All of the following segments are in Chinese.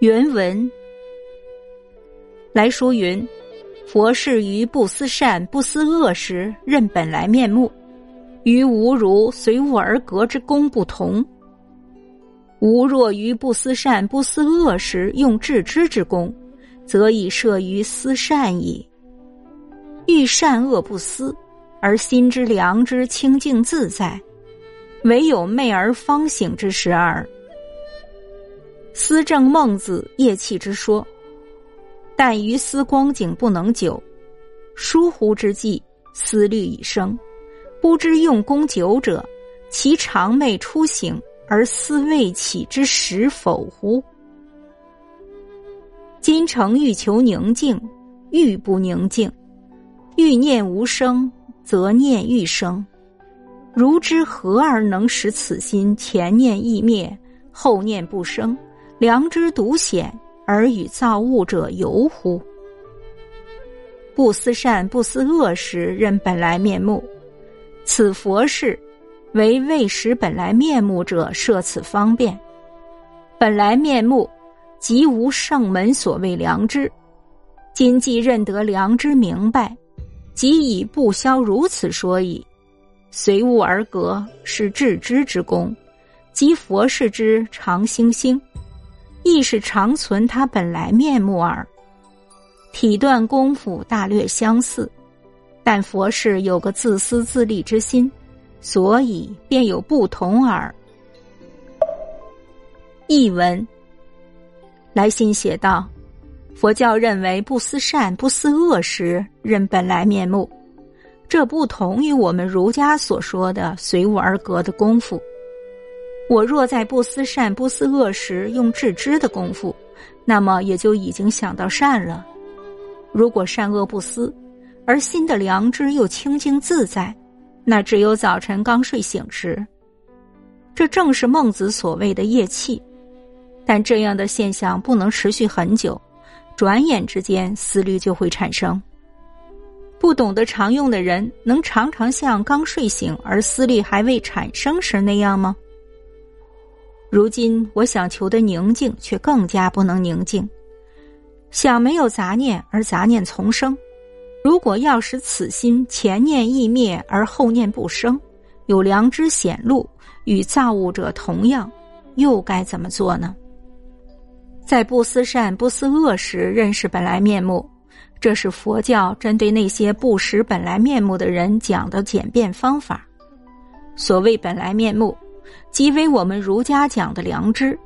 原文来说云：佛事于不思善不思恶时，认本来面目，与吾如随物而格之功不同。吾若于不思善不思恶时用致知之功，则以设于思善矣。欲善恶不思，而心之良知清净自在，唯有昧而方醒之时耳。思正孟子夜气之说，但于思光景不能久，疏忽之际，思虑已生，不知用功久者，其常寐初醒而思未起之时否乎？今诚欲求宁静，欲不宁静，欲念无声，则念欲生。如之何而能使此心前念易灭，后念不生？良知独显而与造物者游乎？不思善不思恶时，认本来面目。此佛事，为未识本来面目者设此方便。本来面目，即无圣门所谓良知。今既认得良知明白，即以不消如此说矣。随物而格，是致知之功，即佛事之常星星。亦是长存他本来面目耳。体断功夫大略相似，但佛事有个自私自利之心，所以便有不同耳。译文：来信写道：佛教认为不思善不思恶时认本来面目，这不同于我们儒家所说的随物而格的功夫。我若在不思善不思恶时用致知的功夫，那么也就已经想到善了。如果善恶不思，而心的良知又清净自在，那只有早晨刚睡醒时。这正是孟子所谓的夜气。但这样的现象不能持续很久，转眼之间思虑就会产生。不懂得常用的人，能常常像刚睡醒而思虑还未产生时那样吗？如今我想求的宁静，却更加不能宁静。想没有杂念，而杂念丛生。如果要使此心前念易灭，而后念不生，有良知显露，与造物者同样，又该怎么做呢？在不思善不思恶时认识本来面目，这是佛教针对那些不识本来面目的人讲的简便方法。所谓本来面目。即为我们儒家讲的良知。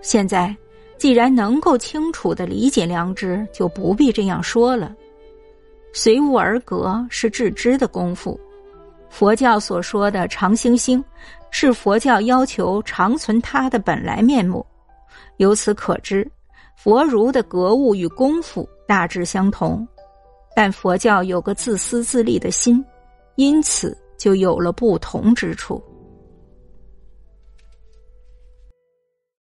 现在，既然能够清楚的理解良知，就不必这样说了。随物而格是致知的功夫。佛教所说的常星星，是佛教要求常存它的本来面目。由此可知，佛儒的格物与功夫大致相同，但佛教有个自私自利的心，因此就有了不同之处。